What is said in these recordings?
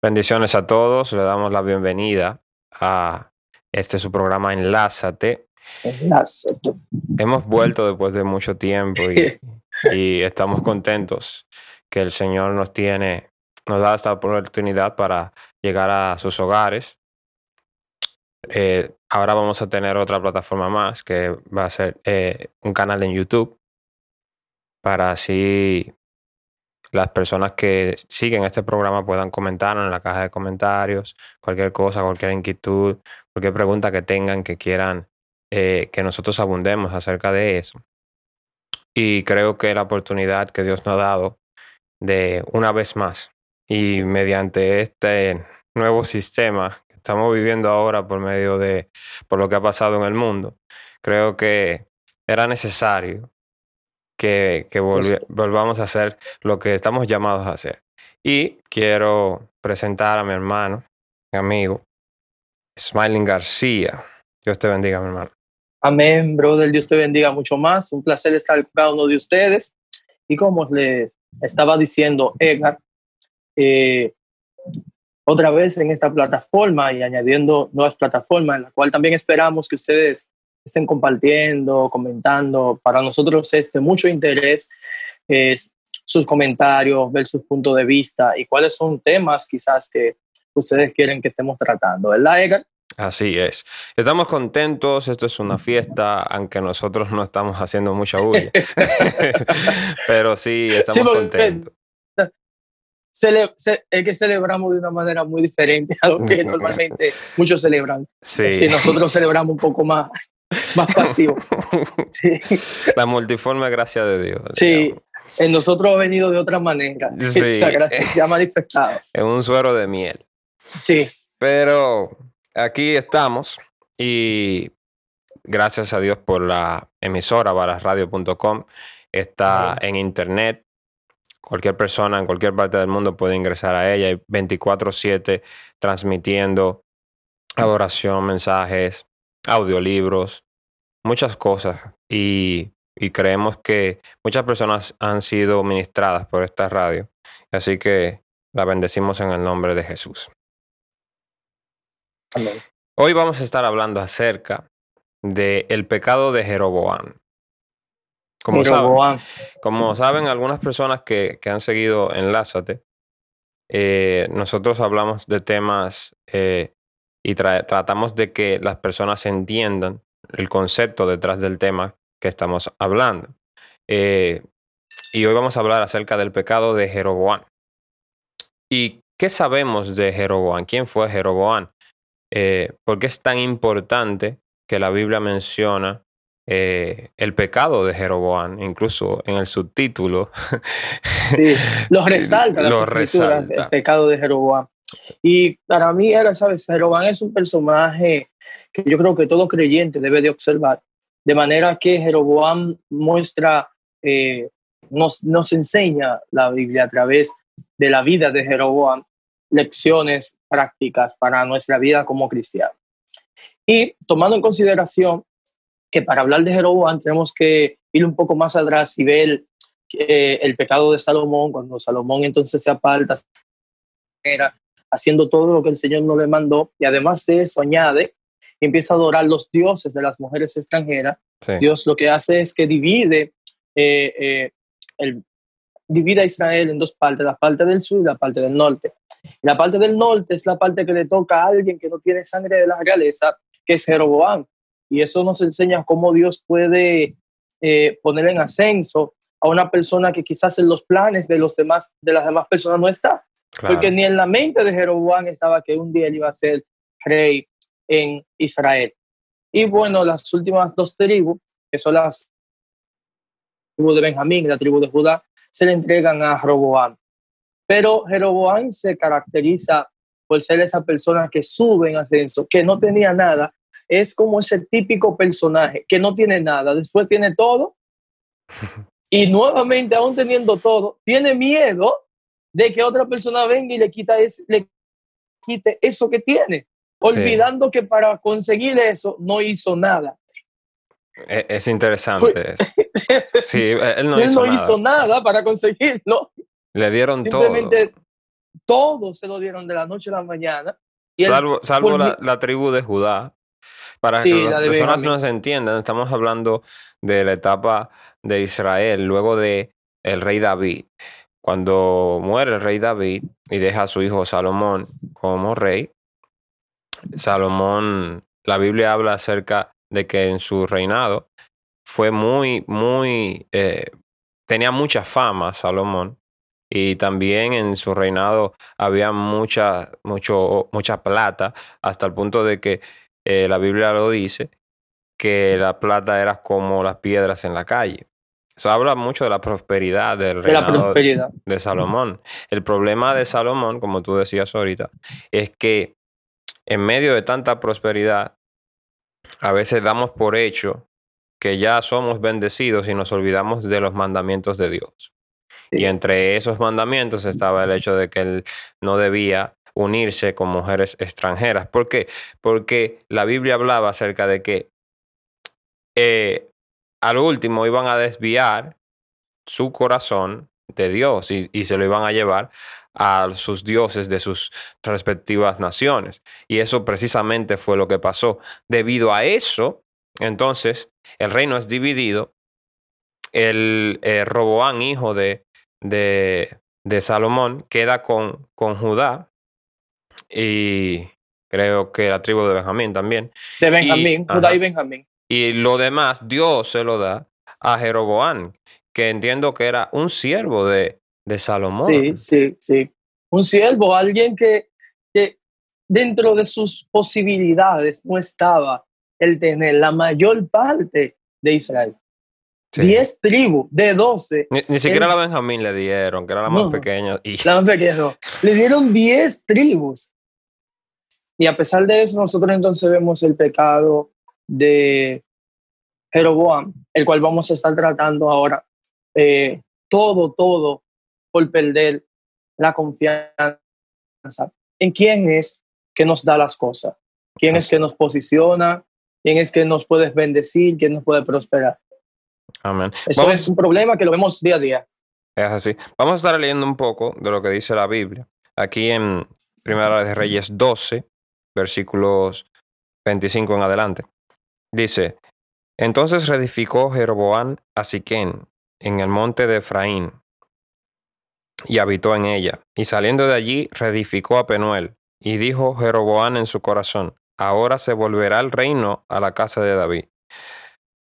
Bendiciones a todos, le damos la bienvenida a este su programa Enlázate. Enlázate. Hemos vuelto después de mucho tiempo y, y estamos contentos que el Señor nos tiene, nos da esta oportunidad para llegar a sus hogares. Eh, ahora vamos a tener otra plataforma más que va a ser eh, un canal en YouTube para así las personas que siguen este programa puedan comentar en la caja de comentarios cualquier cosa, cualquier inquietud, cualquier pregunta que tengan que quieran eh, que nosotros abundemos acerca de eso. Y creo que la oportunidad que Dios nos ha dado de una vez más y mediante este nuevo sistema que estamos viviendo ahora por medio de por lo que ha pasado en el mundo, creo que era necesario que, que volvamos a hacer lo que estamos llamados a hacer. Y quiero presentar a mi hermano, mi amigo, Smiling García. Dios te bendiga, mi hermano. Amén, brother. Dios te bendiga mucho más. Un placer estar con cada uno de ustedes. Y como les estaba diciendo Edgar, eh, otra vez en esta plataforma y añadiendo nuevas plataformas, en la cual también esperamos que ustedes estén compartiendo, comentando. Para nosotros es de mucho interés es sus comentarios, ver sus puntos de vista y cuáles son temas quizás que ustedes quieren que estemos tratando, ¿verdad, Edgar? Así es. Estamos contentos, esto es una fiesta, aunque nosotros no estamos haciendo mucha bulla. Pero sí, estamos contentos. es que celebramos de una manera muy diferente a lo que normalmente muchos celebran. Sí. nosotros celebramos un poco más, más pasivo. Sí. La multiforme gracia de Dios. Sí, en nosotros ha venido de otra manera. Sí. se ha manifestado. Es un suero de miel. Sí. Pero aquí estamos y gracias a Dios por la emisora balasradio.com. Está en internet. Cualquier persona en cualquier parte del mundo puede ingresar a ella. 24/7 transmitiendo adoración, mensajes, audiolibros, muchas cosas. Y, y creemos que muchas personas han sido ministradas por esta radio. Así que la bendecimos en el nombre de Jesús. Hoy vamos a estar hablando acerca del el pecado de Jeroboam. Como, Saben, como saben algunas personas que, que han seguido Enlázate, eh, nosotros hablamos de temas eh, y tratamos de que las personas entiendan el concepto detrás del tema que estamos hablando. Eh, y hoy vamos a hablar acerca del pecado de Jeroboam. ¿Y qué sabemos de Jeroboam? ¿Quién fue Jeroboam? eh, por qué es tan importante que la Biblia menciona eh, el pecado de Jeroboam, incluso en el subtítulo. Sí, lo resalta la resalta. el pecado de Jeroboam. Y para mí era, ¿sabes? Jeroboam es un personaje que yo creo que todo creyente debe de observar, de manera que Jeroboam muestra, eh, nos, nos enseña la Biblia a través de la vida de Jeroboam lecciones prácticas para nuestra vida como cristianos. Y tomando en consideración que para hablar de Jeroboam tenemos que ir un poco más atrás y ver eh, el pecado de Salomón, cuando Salomón entonces se aparta, era haciendo todo lo que el Señor no le mandó, y además de eso añade, empieza a adorar los dioses de las mujeres extranjeras. Dios lo que hace es que divide eh, eh, el, divide a Israel en dos partes, la parte del sur y la parte del norte. La parte del norte es la parte que le toca a alguien que no tiene sangre de la realeza, que es Jeroboam. Y eso nos enseña cómo Dios puede eh, poner en ascenso a una persona que quizás en los planes de, los demás, de las demás personas no está. Porque ni en la mente de Jeroboam estaba que un día él iba a ser rey en Israel. Y bueno, las últimas dos tribus, que son las tribu de Benjamín y la tribu de Judá, se le entregan a Jeroboam. Pero Jeroboam se caracteriza por ser esa persona que sube en ascenso, que no tenía nada. Es como ese típico personaje que no tiene nada, después tiene todo y nuevamente, aún teniendo todo, tiene miedo de que otra persona venga y le, quita le quite eso que tiene, olvidando que para conseguir eso no hizo nada. E-, es interesante. Sí, él no, hizo, nada. para conseguirlo. Le dieron Simplemente todos se lo dieron de la noche a la mañana. salvo, la, tribu de Judá. Para que las personas no se entiendan, estamos hablando de la etapa de Israel, luego de el rey David. Cuando muere el rey David y deja a su hijo Salomón como rey, Salomón, la Biblia habla acerca de que en su reinado fue muy, muy, eh, tenía mucha fama Salomón y también en su reinado había mucha, mucho, mucha plata hasta el punto de que eh, la Biblia lo dice, que la plata era como las piedras en la calle. Eso habla mucho de la prosperidad del reinado de Salomón. El problema de Salomón, como tú decías ahorita, es que en medio de tanta prosperidad, a veces damos por hecho que ya somos bendecidos y nos olvidamos de los mandamientos de Dios. Y entre esos mandamientos estaba el hecho de que él no debía unirse con mujeres extranjeras. ¿Por qué? Porque la Biblia hablaba acerca de que eh, al último iban a desviar su corazón de Dios y, y, se lo iban a llevar a sus dioses de sus respectivas naciones. Y eso precisamente fue lo que pasó. Debido a eso, entonces, el reino es dividido. El eh, Roboán, hijo de, de, de, Salomón, queda con, con Judá y creo que la tribu de Benjamín también. De Benjamín, Judá y Benjamín. Y lo demás, Dios se lo da a Jeroboán, que entiendo que era un siervo de, de Salomón. Sí, sí, sí. Un siervo, alguien que, que dentro de sus posibilidades no estaba el tener la mayor parte de Israel. Diez tribus de doce. Ni, siquiera la Benjamín le dieron, que era la más pequeña. Y... La más pequeña, Le dieron diez tribus. Y a pesar de eso, nosotros entonces vemos el pecado de Jeroboam, el cual vamos a estar tratando ahora. Eh, todo, todo por perder la confianza en quién es que nos da las cosas, quién es que nos posiciona, quién es que nos puede bendecir, quién nos puede prosperar. Amén. Eso es un problema que lo vemos día a día. Es así. Vamos a estar leyendo un poco de lo que dice la Biblia. Aquí en Primera de Reyes 12, versículos 25 en adelante. Dice, entonces reedificó Jeroboam a Siquén en el monte de Efraín y habitó en ella. Y saliendo de allí reedificó a Penuel. Y dijo Jeroboam en su corazón, ahora se volverá el reino a la casa de David.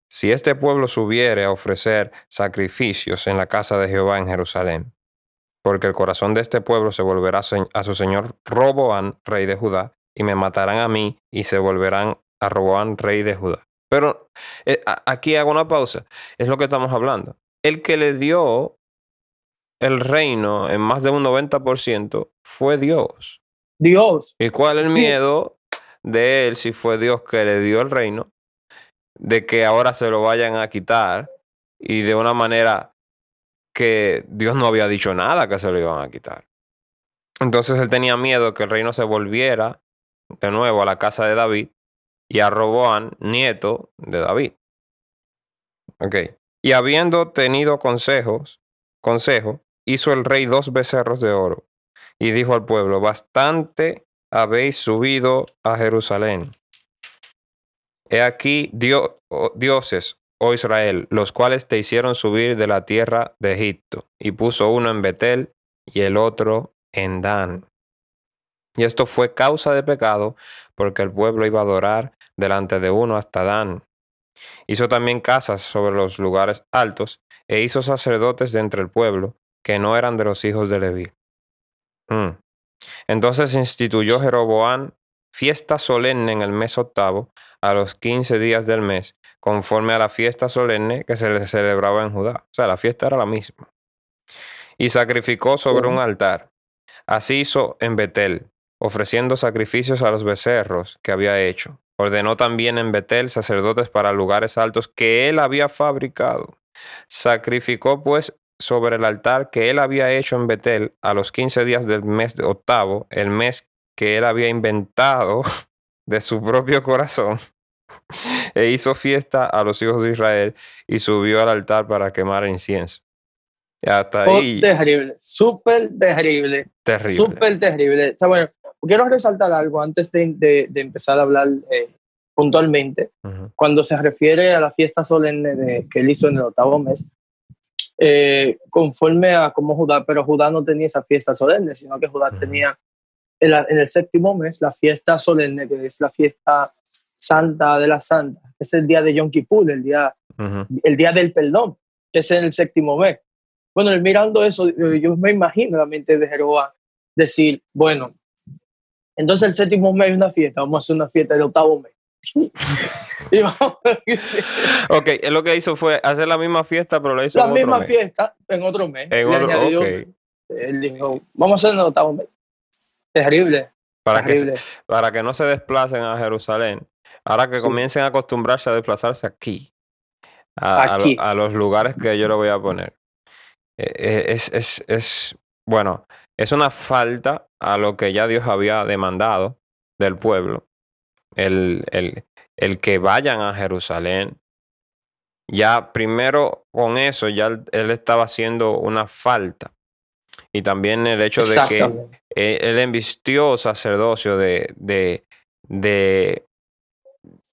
Si este pueblo subiere a ofrecer sacrificios en la casa de Jehová en Jerusalén, porque el corazón de este pueblo se volverá a su señor Roboán, rey de Judá, y me matarán a mí y se volverán a Roboán, rey de Judá. Pero eh, aquí hago una pausa. Es lo que estamos hablando. El que le dio el reino en más de un 90% fue Dios. Dios. ¿Y cuál es el miedo de él si fue Dios que le dio el reino? De que ahora se lo vayan a quitar y de una manera que Dios no había dicho nada que se lo iban a quitar. Entonces él tenía miedo que el reino se volviera de nuevo a la casa de David y a Roboán, nieto de David. Ok. Y habiendo tenido consejos, consejo, hizo el rey dos becerros de oro y dijo al pueblo, bastante habéis subido a Jerusalén. He aquí dioses, oh Israel, los cuales te hicieron subir de la tierra de Egipto, y puso uno en Betel y el otro en Dan. Y esto fue causa de pecado, porque el pueblo iba a adorar delante de uno hasta Dan. Hizo también casas sobre los lugares altos, e hizo sacerdotes de entre el pueblo, que no eran de los hijos de Leví. Mm. Entonces instituyó Jeroboam fiesta solemne en el mes octavo, a los quince días del mes, conforme a la fiesta solemne que se le celebraba en Judá. O sea, la fiesta era la misma. Y sacrificó sobre un altar. Así hizo en Betel, ofreciendo sacrificios a los becerros que había hecho. Ordenó también en Betel sacerdotes para lugares altos que él había fabricado. Sacrificó pues sobre el altar que él había hecho en Betel a los quince días del mes de octavo, el mes que él había inventado de su propio corazón, e hizo fiesta a los hijos de Israel y subió al altar para quemar incienso. hasta ahí. terrible, súper terrible. Terrible. Súper terrible. O sea, bueno, quiero resaltar algo antes de, de, empezar a hablar eh, puntualmente. Cuando se refiere a la fiesta solemne de, que él hizo en el octavo mes, eh, conforme a como Judá, pero Judá no tenía esa fiesta solemne, sino que Judá tenía en, en, el séptimo mes la fiesta solemne, que es la fiesta santa de la santa, es el día de Yom Kippur, el día, el día del perdón, que es en el séptimo mes. Bueno, mirando eso, yo me imagino la mente de Jeroboam decir, bueno, entonces el séptimo mes es una fiesta, vamos a hacer una fiesta del octavo mes. ok, él lo que hizo fue hacer la misma fiesta, pero la hizo la en misma otro mes. fiesta en otro mes. En otro, Él dijo, vamos a hacer en el octavo mes. Terrible. Para, Que, para que no se desplacen a Jerusalén. Ahora que comiencen a acostumbrarse a desplazarse aquí. A, aquí. a, los lugares que yo le voy a poner. Eh, eh, es, es, es, bueno, es una falta a lo que ya Dios había demandado del pueblo el, el, el que vayan a Jerusalén. Ya primero con eso, ya él, estaba haciendo una falta. Y también el hecho de que él, embistió sacerdocio de, de, de,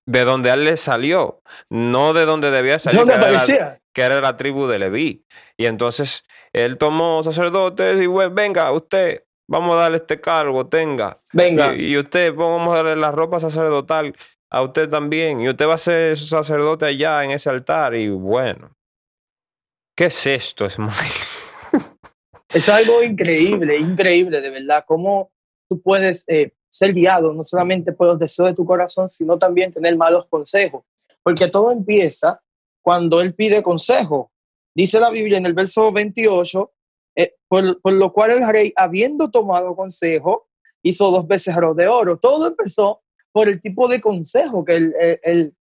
de donde él le salió, no de donde debía salir, que era, que era, la tribu de Leví. Y entonces él tomó sacerdotes y bueno, venga, usted, vamos a darle este cargo, tenga. Venga. Y, usted, vamos a darle la ropa sacerdotal a usted también. Y usted va a ser sacerdote allá en ese altar. Y bueno, ¿qué es esto, Es Es algo increíble, increíble, de verdad. Cómo tú puedes eh, ser guiado no solamente por los deseos de tu corazón, sino también tener malos consejos. Porque todo empieza cuando él pide consejo. Dice la Biblia en el verso 28 eh, por, por, lo cual el rey, habiendo tomado consejo, hizo dos veces oro de oro. Todo empezó por el tipo de consejo que él, él,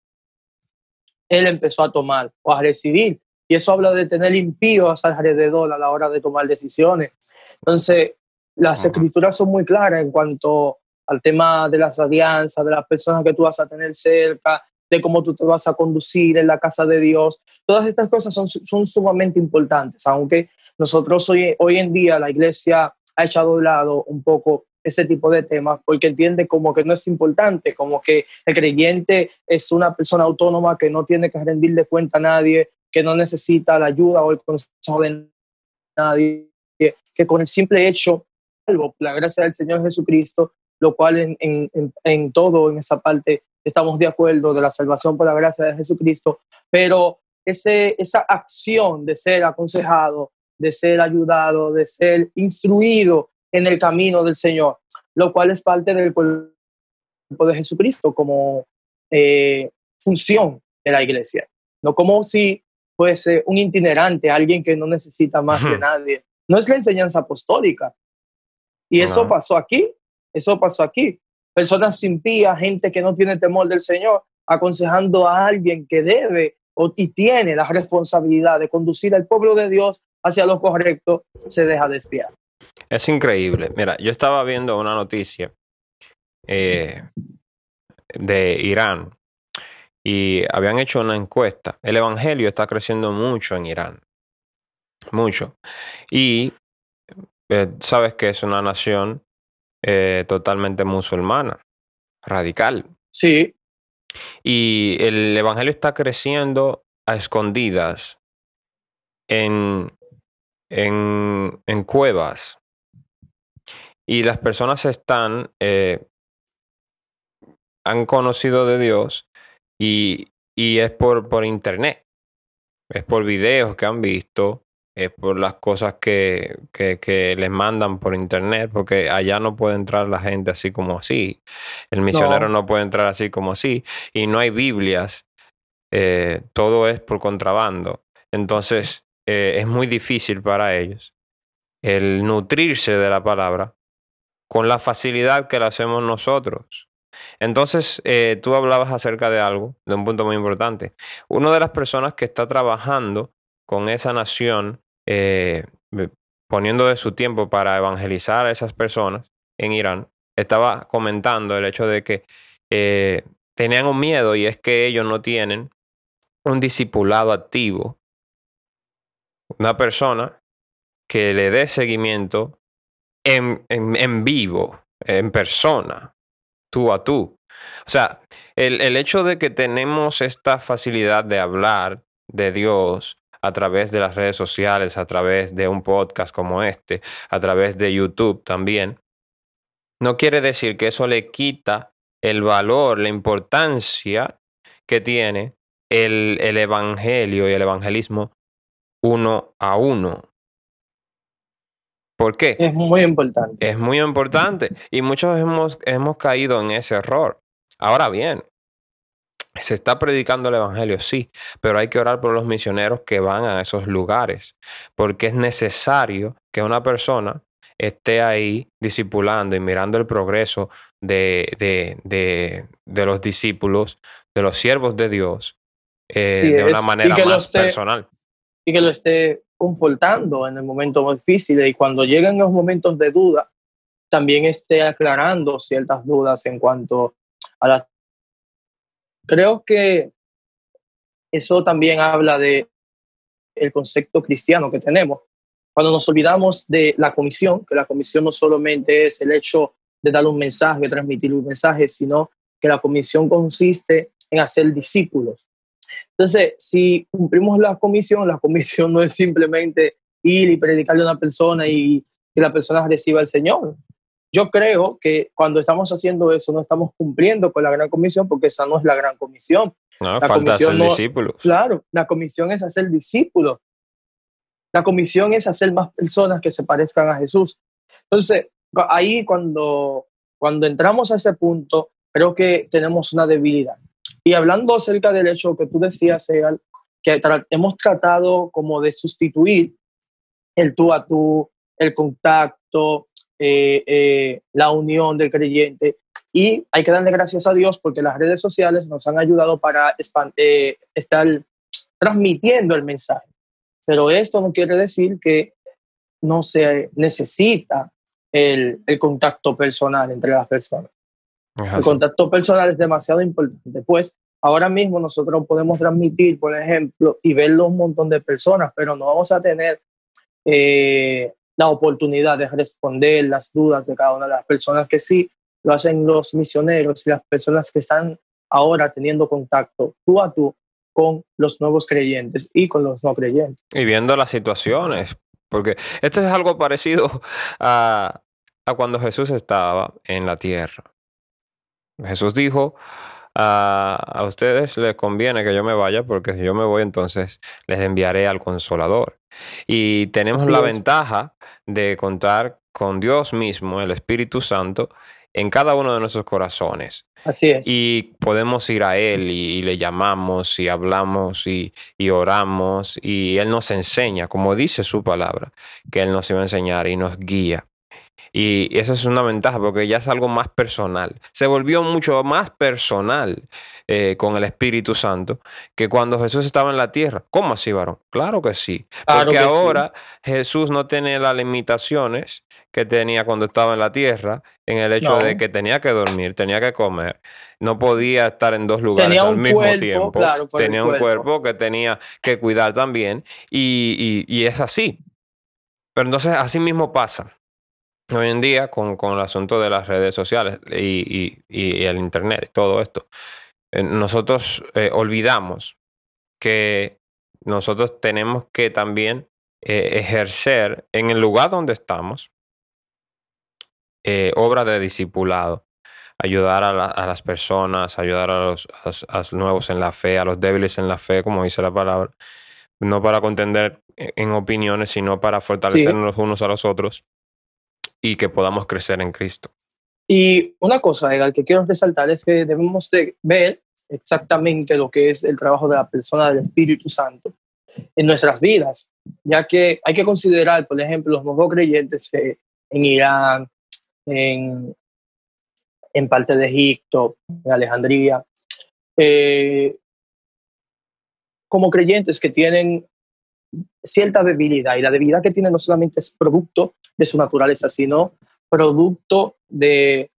él, empezó a tomar o a recibir. Y eso habla de tener impíos alrededor a la hora de tomar decisiones. Entonces, las escrituras son muy claras en cuanto al tema de las alianzas, de las personas que tú vas a tener cerca, de cómo tú te vas a conducir en la casa de Dios. Todas estas cosas son, son sumamente importantes, aunque nosotros hoy, hoy en día la iglesia ha echado de lado un poco ese tipo de temas porque entiende como que no es importante, como que el creyente es una persona autónoma que no tiene que rendirle cuenta a nadie, que no necesita la ayuda o el consejo de nadie, que, con el simple hecho, la gracia del Señor Jesucristo, lo cual en, en, en, todo, en esa parte, estamos de acuerdo de la salvación por la gracia de Jesucristo, pero ese, esa acción de ser aconsejado, de ser ayudado, de ser instruido en el camino del Señor, lo cual es parte del cuerpo de Jesucristo como eh, función de la iglesia, no como si fuese un itinerante, alguien que no necesita más de nadie. No es la enseñanza apostólica. Y eso pasó aquí, eso pasó aquí. Personas impías, gente que no tiene temor del Señor, aconsejando a alguien que debe o, y tiene la responsabilidad de conducir al pueblo de Dios hacia lo correcto, se deja desviar. Es increíble. Mira, yo estaba viendo una noticia eh, de Irán y habían hecho una encuesta. El Evangelio está creciendo mucho en Irán. Mucho. Y eh, sabes que es una nación eh, totalmente musulmana, radical. Sí. Y el Evangelio está creciendo a escondidas en, en, en cuevas. Y las personas están, eh, han conocido de Dios y, y es por, por internet. Es por videos que han visto, es por las cosas que, que, que, les mandan por internet, porque allá no puede entrar la gente así como así. El misionero no, puede entrar así como así. Y no hay Biblias. Eh, todo es por contrabando. Entonces, eh, es muy difícil para ellos el nutrirse de la palabra con la facilidad que lo hacemos nosotros. Entonces, eh, tú hablabas acerca de algo, de un punto muy importante. Una de las personas que está trabajando con esa nación, eh, poniendo de su tiempo para evangelizar a esas personas en Irán, estaba comentando el hecho de que tenían un miedo y es que ellos no tienen un discipulado activo una persona que le dé seguimiento en, en, vivo, en persona, tú a tú. O sea, el, el hecho de que tenemos esta facilidad de hablar de Dios a través de las redes sociales, a través de un podcast como este, a través de YouTube también, no quiere decir que eso le quita el valor, la importancia que tiene el, el evangelio y el evangelismo uno a uno. ¿Por qué? Es muy importante. Es muy importante. Y muchos hemos, hemos caído en ese error. Ahora bien, se está predicando el Evangelio, sí, pero hay que orar por los misioneros que van a esos lugares, porque es necesario que una persona esté ahí discipulando y mirando el progreso de, de, de, de los discípulos, de los siervos de Dios, eh, de una manera más personal. Y que lo esté confortando en el momento difícil y cuando lleguen los momentos de duda, también esté aclarando ciertas dudas en cuanto a las... Creo que eso también habla de el concepto cristiano que tenemos. Cuando nos olvidamos de la comisión, que la comisión no solamente es el hecho de dar un mensaje, transmitir un mensaje, sino que la comisión consiste en hacer discípulos. Entonces, si cumplimos la comisión, la comisión no es simplemente ir y predicarle a una persona y que la persona reciba al Señor. Yo creo que cuando estamos haciendo eso no estamos cumpliendo con la gran comisión porque esa no es la gran comisión. No, la falta hacer discípulos. Claro, la comisión es hacer discípulos. La comisión es hacer más personas que se parezcan a Jesús. Entonces, ahí cuando, cuando entramos a ese punto, creo que tenemos una debilidad. Y hablando acerca del hecho que tú decías, Egal, que hemos tratado como de sustituir el tú a tú, el contacto, eh, eh, la unión del creyente. Y hay que darle gracias a Dios porque las redes sociales nos han ayudado para eh, estar transmitiendo el mensaje. Pero esto no quiere decir que no se necesita el, el contacto personal entre las personas. El contacto personal es demasiado importante, pues ahora mismo nosotros podemos transmitir, por ejemplo, y verlo un montón de personas, pero no vamos a tener eh, la oportunidad de responder las dudas de cada una de las personas que sí lo hacen los misioneros y las personas que están ahora teniendo contacto tú a tú con los nuevos creyentes y con los no creyentes. Y viendo las situaciones, porque esto es algo parecido a, a cuando Jesús estaba en la tierra. Jesús dijo, a, ustedes les conviene que yo me vaya porque si yo me voy entonces les enviaré al consolador. Y tenemos la ventaja de contar con Dios mismo, el Espíritu Santo, en cada uno de nuestros corazones. Así es. Y podemos ir a Él y, le llamamos y hablamos y, y, oramos y Él nos enseña, como dice su palabra, que Él nos iba a enseñar y nos guía. Y esa es una ventaja porque ya es algo más personal. Se volvió mucho más personal eh, con el Espíritu Santo que cuando Jesús estaba en la tierra. ¿Cómo así, varón? Claro que sí. porque ahora Jesús no tiene las limitaciones que tenía cuando estaba en la tierra en el hecho de que tenía que dormir, tenía que comer, no podía estar en dos lugares al mismo tiempo. tenía un cuerpo. que tenía que cuidar también y, y es así. Pero entonces así mismo pasa hoy en día con, con, el asunto de las redes sociales y, y, el Internet, todo esto, eh, nosotros eh, olvidamos que nosotros tenemos que también eh, ejercer en el lugar donde estamos obra de discipulado, ayudar a, a, las personas, ayudar a los, a los nuevos en la fe, a los débiles en la fe, como dice la palabra, no para contender en opiniones, sino para fortalecernos los unos a los otros y que podamos crecer en Cristo. Y una cosa, Egal, que quiero resaltar es que debemos de ver exactamente lo que es el trabajo de la persona del Espíritu Santo en nuestras vidas, ya que hay que considerar, por ejemplo, los nuevos creyentes en Irán, en, en parte de Egipto, en Alejandría, eh, como creyentes que tienen cierta debilidad. Y la debilidad que tiene no solamente es producto de su naturaleza, sino producto de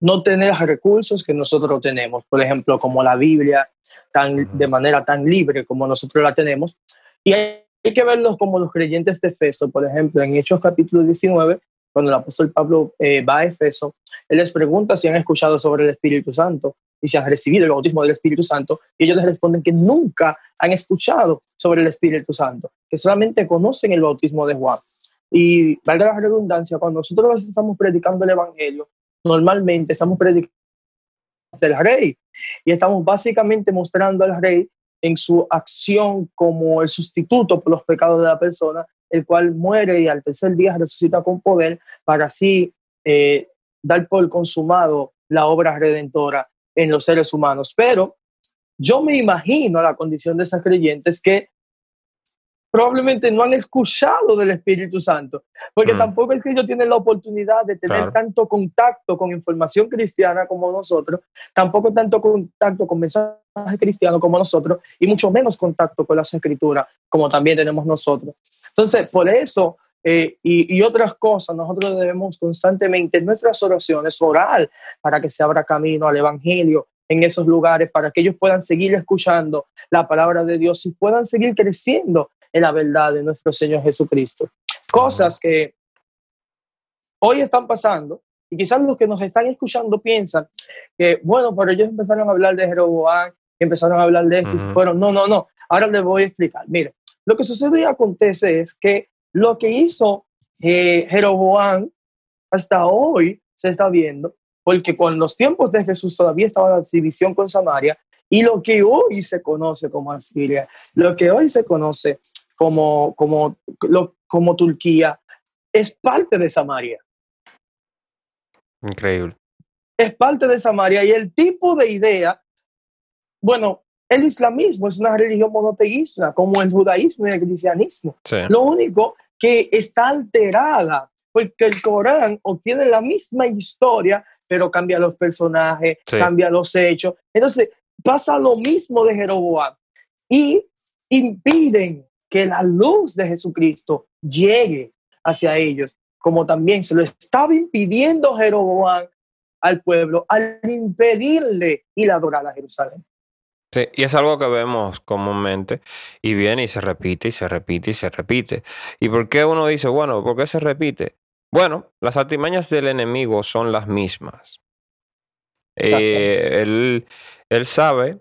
no tener recursos que nosotros tenemos, por ejemplo, como la Biblia, tan, de manera tan libre como nosotros la tenemos. Y hay hay que verlos como los creyentes de Efeso, por ejemplo, en Hechos capítulo 19, cuando el apóstol Pablo eh, va a Efeso, él les pregunta si han escuchado sobre el Espíritu Santo y si han recibido el bautismo del Espíritu Santo, y ellos les responden que nunca han escuchado sobre el Espíritu Santo, que solamente conocen el bautismo de Juan. Y valga la redundancia, cuando nosotros estamos predicando el Evangelio, normalmente estamos predicando el rey y estamos básicamente mostrando al rey en su acción como el sustituto por los pecados de la persona, el cual muere y al tercer día resucita con poder para así eh, dar por consumado la obra redentora en los seres humanos. Pero yo me imagino la condición de esas creyentes que probablemente no han escuchado del Espíritu Santo, porque mm. tampoco es que ellos tienen la oportunidad de tener tanto contacto con información cristiana como nosotros, tampoco tanto contacto con mensajes cristianos como nosotros, y mucho menos contacto con las escrituras como también tenemos nosotros. Entonces, por eso eh, y, y, otras cosas, nosotros debemos constantemente en nuestras oraciones orar para que se abra camino al Evangelio en esos lugares, para que ellos puedan seguir escuchando la palabra de Dios y puedan seguir creciendo en la verdad de nuestro Señor Jesucristo. Cosas que hoy están pasando y quizás los que nos están escuchando piensan que, bueno, pero ellos empezaron a hablar de Jeroboam, empezaron a hablar de esto, y fueron, no, no, no, ahora les voy a explicar. Mire, lo que sucede y acontece es que lo que hizo eh, Jeroboam hasta hoy se está viendo, porque con los tiempos de Jesús todavía estaba la división con Samaria, y lo que hoy se conoce como Asiria, lo que hoy se conoce como, como, como Turquía, es parte de Samaria. Increíble. Es parte de Samaria y el tipo de idea, bueno, el islamismo es una religión monoteísta, como el judaísmo y el cristianismo. Lo único que está alterada, porque el Corán obtiene la misma historia, pero cambia los personajes, cambia los hechos. Entonces, pasa lo mismo de Jeroboam y impiden que la luz de Jesucristo llegue hacia ellos, como también se lo estaba impidiendo Jeroboam al pueblo al impedirle ir a adorar a Jerusalén. Sí, y es algo que vemos comúnmente y viene y se repite y se repite y se repite. ¿Y por qué uno dice, bueno, por qué se repite? Bueno, las artimañas del enemigo son las mismas. Eh, él, él sabe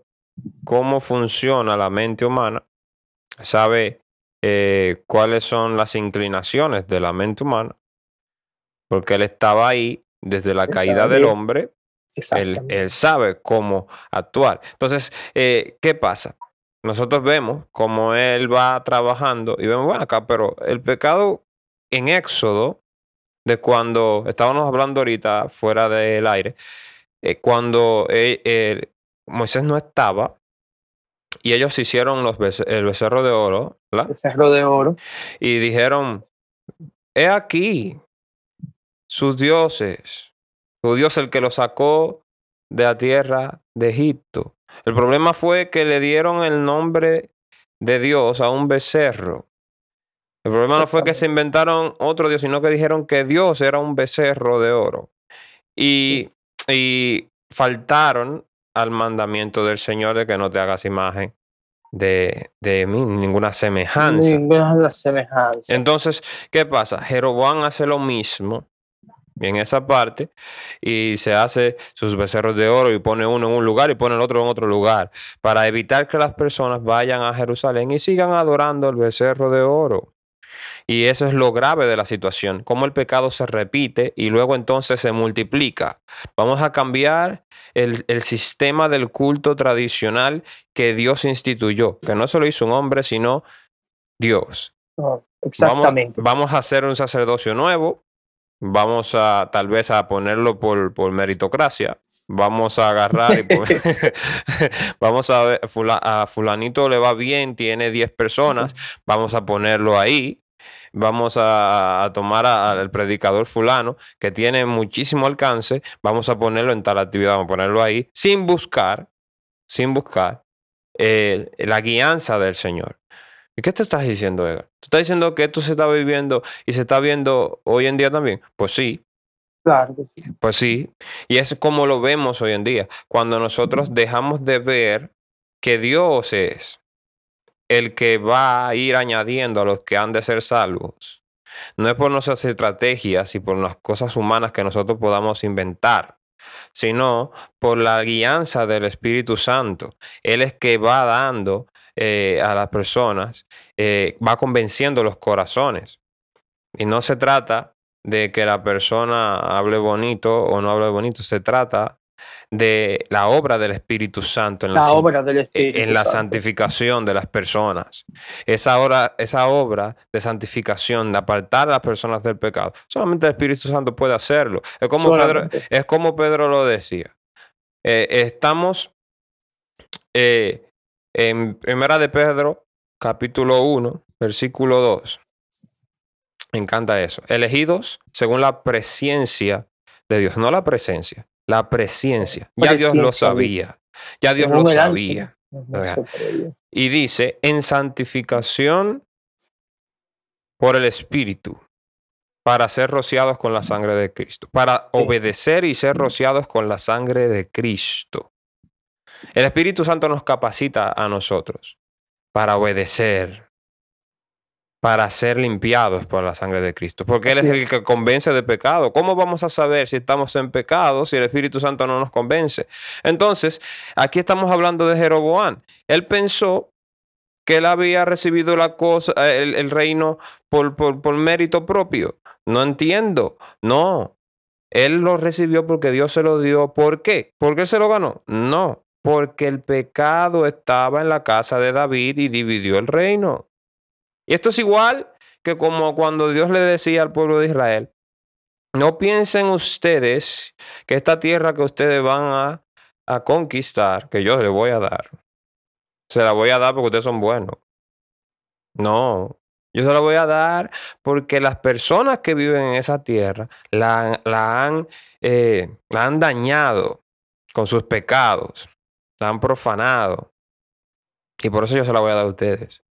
cómo funciona la mente humana, sabe eh, cuáles son las inclinaciones de la mente humana, porque él estaba ahí desde la caída del hombre, él, él, sabe cómo actuar. Entonces, eh, ¿qué pasa? Nosotros vemos cómo él va trabajando y vemos, bueno, acá, pero el pecado en Éxodo, de cuando estábamos hablando ahorita fuera del aire, eh, cuando Moisés no estaba, y ellos hicieron los el becerro de oro, ¿verdad? Becerro de oro. Y dijeron, he aquí sus dioses, su Dios el que los sacó de la tierra de Egipto. El problema fue que le dieron el nombre de Dios a un becerro. El problema no fue que se inventaron otro Dios, sino que dijeron que Dios era un becerro de oro. Y, y faltaron al mandamiento del Señor de que no te hagas imagen de, de mí, ninguna semejanza. Ninguna semejanza. Entonces, ¿qué pasa? Jeroboam hace lo mismo en esa parte y se hace sus becerros de oro y pone uno en un lugar y pone el otro en otro lugar para evitar que las personas vayan a Jerusalén y sigan adorando el becerro de oro. Y eso es lo grave de la situación, cómo el pecado se repite y luego entonces se multiplica. Vamos a cambiar el, sistema del culto tradicional que Dios instituyó, que no solo hizo un hombre, sino Dios. exactamente. Vamos, a hacer un sacerdocio nuevo, vamos a tal vez a ponerlo por, por meritocracia, vamos a agarrar y vamos a ver, a fulanito le va bien, tiene 10 personas, vamos a ponerlo ahí. Vamos a, tomar al predicador fulano que tiene muchísimo alcance, vamos a ponerlo en tal actividad, vamos a ponerlo ahí, sin buscar, sin buscar eh, la guianza del Señor. ¿Y qué te estás diciendo, Edgar? ¿Tú estás diciendo que esto se está viviendo y se está viendo hoy en día también? Pues sí. Claro que sí. Pues sí. Y es como lo vemos hoy en día. Cuando nosotros dejamos de ver que Dios es el que va a ir añadiendo a los que han de ser salvos. No es por nuestras estrategias y por las cosas humanas que nosotros podamos inventar, sino por la guianza del Espíritu Santo. Él es que va dando eh, a las personas, eh, va convenciendo los corazones. Y no se trata de que la persona hable bonito o no hable bonito, se trata de la obra del Espíritu Santo en la, obra del e, en la santificación de las personas. Esa obra, esa obra de santificación, de apartar a las personas del pecado, solamente el Espíritu Santo puede hacerlo. Es como, Pedro, es como Pedro lo decía. Eh, estamos eh, en Primera de Pedro, capítulo 1, versículo 2. Me encanta eso. Elegidos según la presencia de Dios, no la presencia, la presencia. Ya Dios lo sabía. Ya Dios lo sabía. Y dice, en santificación por el Espíritu, para ser rociados con la sangre de Cristo, para obedecer y ser rociados con la sangre de Cristo. El Espíritu Santo nos capacita a nosotros para obedecer, para ser limpiados por la sangre de Cristo, porque Él es el que convence de pecado. ¿Cómo vamos a saber si estamos en pecado si el Espíritu Santo no nos convence? Entonces, aquí estamos hablando de Jeroboam. Él pensó que él había recibido la cosa, el, el reino por, por, por mérito propio. No entiendo. No. Él lo recibió porque Dios se lo dio. ¿Por qué? ¿Porque él se lo ganó? No. Porque el pecado estaba en la casa de David y dividió el reino. Y esto es igual que como cuando Dios le decía al pueblo de Israel, no piensen ustedes que esta tierra que ustedes van a, conquistar, que yo les voy a dar, se la voy a dar porque ustedes son buenos. No, yo se la voy a dar porque las personas que viven en esa tierra la, han, eh, la han dañado con sus pecados, la han profanado. Y por eso yo se la voy a dar a ustedes.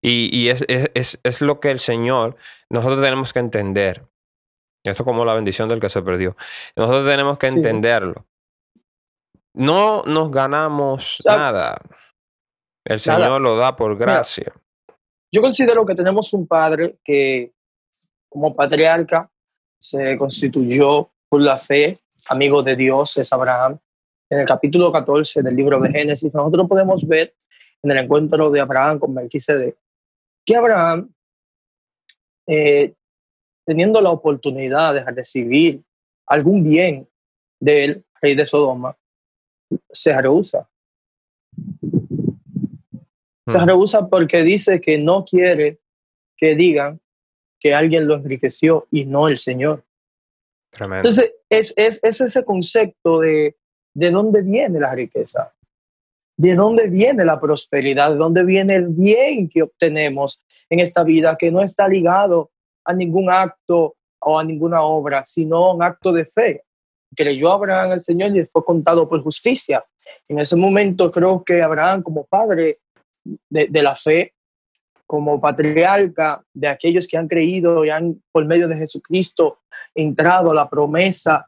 Y, es, lo que el Señor, nosotros tenemos que entender. Eso como la bendición del que se perdió. Nosotros tenemos que entenderlo. No nos ganamos nada. El Señor lo da por gracia. yo considero que tenemos un padre que como patriarca se constituyó por la fe, amigo de Dios, es Abraham. En el capítulo 14 del libro de Génesis, nosotros podemos ver en el encuentro de Abraham con Melquisede que Abraham, eh, teniendo la oportunidad de recibir algún bien del rey de Sodoma, se rehúsa. Se hmm. rehúsa porque dice que no quiere que digan que alguien lo enriqueció y no el Señor. Entonces, es, es, es, ese concepto de, de dónde viene la riqueza de dónde viene la prosperidad, de dónde viene el bien que obtenemos en esta vida, que no está ligado a ningún acto o a ninguna obra, sino a un acto de fe. Creyó Abraham al Señor y fue contado por justicia. En ese momento creo que Abraham como padre de, de la fe, como patriarca de aquellos que han creído y han por medio de Jesucristo entrado a la promesa,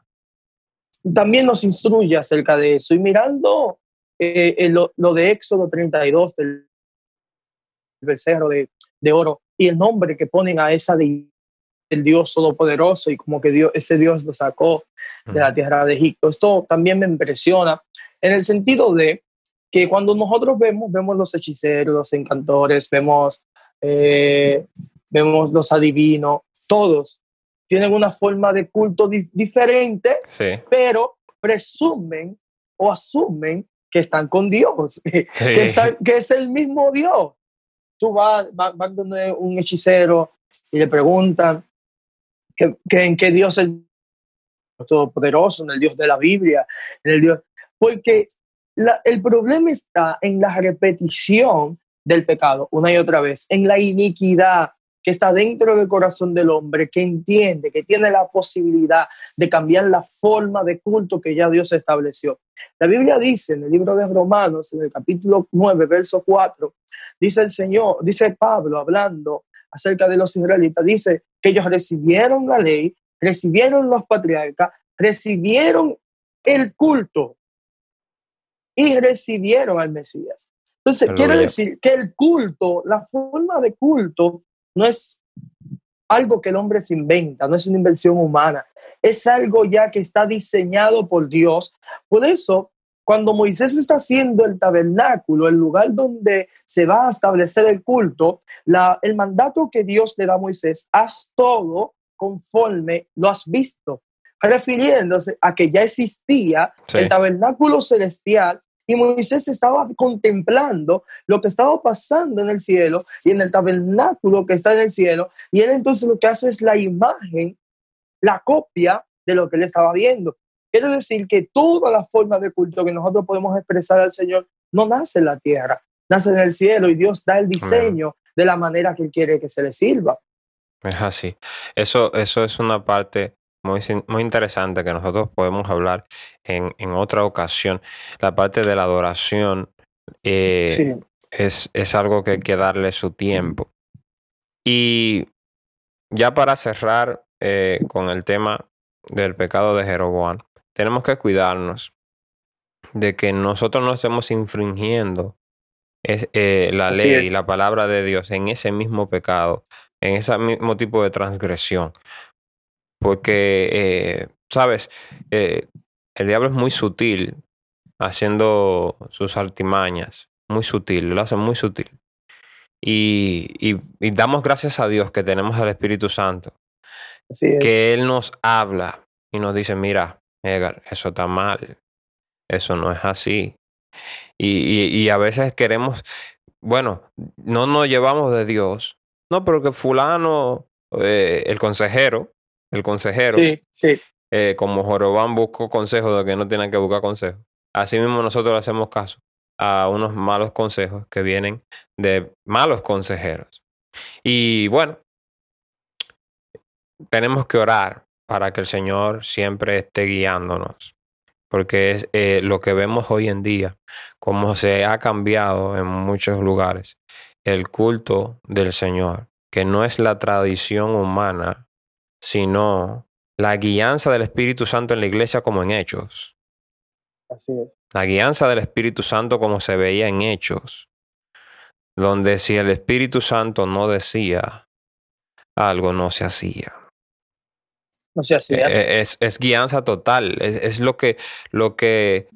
también nos instruye acerca de eso. Y mirando eh, lo, de Éxodo 32, del becerro de, de, oro, y el nombre que ponen a esa de el Dios Todopoderoso y como que Dios, ese Dios lo sacó de la tierra de Egipto. Esto también me impresiona en el sentido de que cuando nosotros vemos, vemos los hechiceros, los encantores, vemos, eh, vemos los adivinos, todos tienen una forma de culto diferente, pero presumen o asumen que están con Dios, que, que es el mismo Dios. Tú vas, vas, donde un hechicero y le preguntan que, en qué Dios es el todopoderoso, en el Dios de la Biblia, en el Dios. Porque el problema está en la repetición del pecado una y otra vez, en la iniquidad que está dentro del corazón del hombre, que entiende, que tiene la posibilidad de cambiar la forma de culto que ya Dios estableció. La Biblia dice en el libro de Romanos, en el capítulo 9, verso 4, dice el Señor, dice Pablo hablando acerca de los israelitas, dice que ellos recibieron la ley, recibieron los patriarcas, recibieron el culto y recibieron al Mesías. Entonces, quiere decir que el culto, la forma de culto, no es algo que el hombre se inventa, no es una invención humana, es algo ya que está diseñado por Dios. Por eso, cuando Moisés está haciendo el tabernáculo, el lugar donde se va a establecer el culto, la, el mandato que Dios le da a Moisés, haz todo conforme lo has visto, refiriéndose a que ya existía el tabernáculo celestial y Moisés estaba contemplando lo que estaba pasando en el cielo y en el tabernáculo que está en el cielo. Y él entonces lo que hace es la imagen, la copia de lo que él estaba viendo. Quiere decir que toda la forma de culto que nosotros podemos expresar al Señor no nace en la tierra, nace en el cielo y Dios da el diseño de la manera que Él quiere que se le sirva. Es así. Eso, eso es una parte muy, muy interesante que nosotros podemos hablar en, en otra ocasión. La parte de la adoración eh, es, es algo que hay que darle su tiempo. Y ya para cerrar eh, con el tema del pecado de Jeroboam, tenemos que cuidarnos de que nosotros no estemos infringiendo eh, la ley y la palabra de Dios en ese mismo pecado, en ese mismo tipo de transgresión. Porque, eh, sabes, eh, el diablo es muy sutil haciendo sus artimañas, muy sutil, lo hace muy sutil. Y, y, damos gracias a Dios que tenemos al Espíritu Santo, que Él nos habla y nos dice, mira, Edgar, eso está mal, eso no es así. Y, y, a veces queremos, bueno, no nos llevamos de Dios, no, pero que fulano, eh, el consejero, el consejero, sí, sí. Eh, como Jorobán buscó consejos de que no tienen que buscar consejos. Así mismo nosotros le hacemos caso a unos malos consejos que vienen de malos consejeros. Y bueno, tenemos que orar para que el Señor siempre esté guiándonos, porque es eh, lo que vemos hoy en día, como se ha cambiado en muchos lugares, el culto del Señor, que no es la tradición humana sino la guianza del Espíritu Santo en la iglesia como en hechos. Así es. La guianza del Espíritu Santo como se veía en hechos, donde si el Espíritu Santo no decía, algo no se hacía. No se hacía. E, e, es, es guianza total, es, lo que, lo que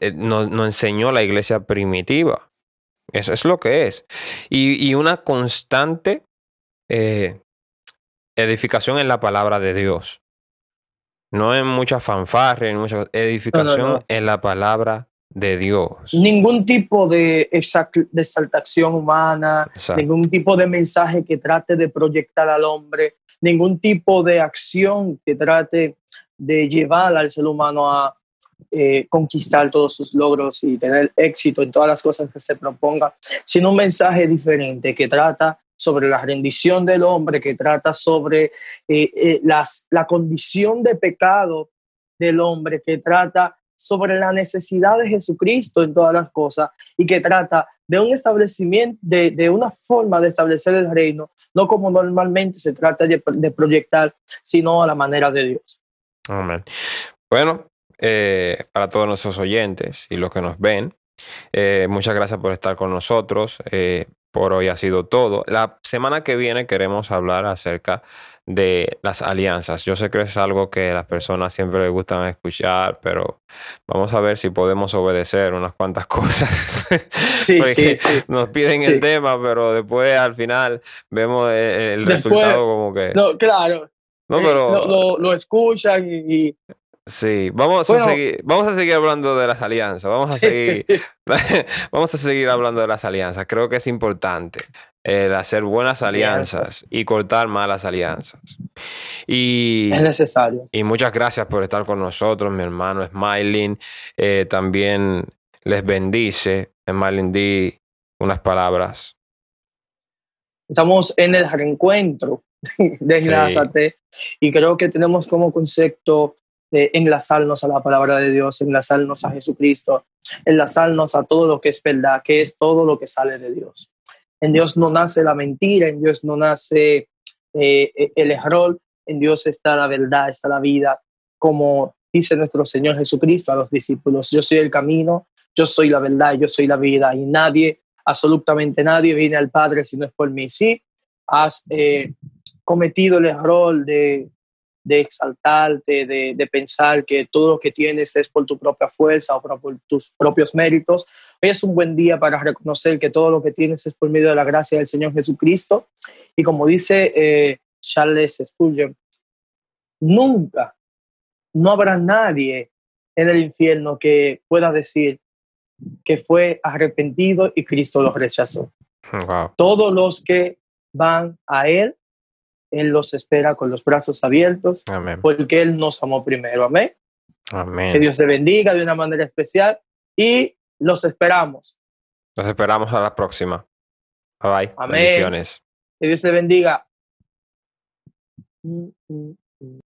eh, nos, enseñó la iglesia primitiva. Eso es lo que es. Y, y una constante eh, edificación en la palabra de Dios. No en mucha fanfarria, en mucha edificación en la palabra de Dios. Ningún tipo de, exaltación humana, ningún tipo de mensaje que trate de proyectar al hombre, ningún tipo de acción que trate de llevar al ser humano a eh, conquistar todos sus logros y tener éxito en todas las cosas que se proponga, sino un mensaje diferente que trata sobre la rendición del hombre, que trata sobre eh, eh, las, la condición de pecado del hombre, que trata sobre la necesidad de Jesucristo en todas las cosas y que trata de un establecimiento, de, de una forma de establecer el reino, no como normalmente se trata de, de proyectar, sino a la manera de Dios. Amén. Bueno, eh, para todos nuestros oyentes y los que nos ven, muchas gracias por estar con nosotros. Por hoy ha sido todo. La semana que viene queremos hablar acerca de las alianzas. Yo sé que es algo que a las personas siempre les gustan escuchar, pero vamos a ver si podemos obedecer unas cuantas cosas. Sí, sí, sí. Nos piden el tema, pero después al final vemos eh, el, resultado como que... No, claro. No, eh, pero... lo, escuchan y, Sí, vamos a seguir, vamos a seguir hablando de las alianzas, vamos a seguir, vamos a seguir hablando de las alianzas. Creo que es importante el hacer buenas alianzas y cortar malas alianzas. Y, es necesario. Y muchas gracias por estar con nosotros, mi hermano Smiling. Eh, también les bendice. Smiling, di unas palabras. Estamos en el reencuentro de y creo que tenemos como concepto enlazarnos a la palabra de Dios, enlazarnos a Jesucristo, enlazarnos a todo lo que es verdad, que es todo lo que sale de Dios. En Dios no nace la mentira, en Dios no nace eh, el error, en Dios está la verdad, está la vida, como dice nuestro Señor Jesucristo a los discípulos, yo soy el camino, yo soy la verdad, yo soy la vida y nadie, absolutamente nadie viene al Padre si no es por mí. Sí, has eh, cometido el error de, de exaltarte, de, de, pensar que todo lo que tienes es por tu propia fuerza o por, tus propios méritos. Hoy es un buen día para reconocer que todo lo que tienes es por medio de la gracia del Señor Jesucristo. Y como dice eh, Charles Spurgeon, nunca, no habrá nadie en el infierno que pueda decir que fue arrepentido y Cristo lo rechazó. Todos los que van a Él él los espera con los brazos abiertos, porque Él nos amó primero. Amén. Amén. Que Dios te bendiga de una manera especial y los esperamos. Los esperamos a la próxima. Bye bye. Amén. Bendiciones. Que Dios te bendiga. Mm.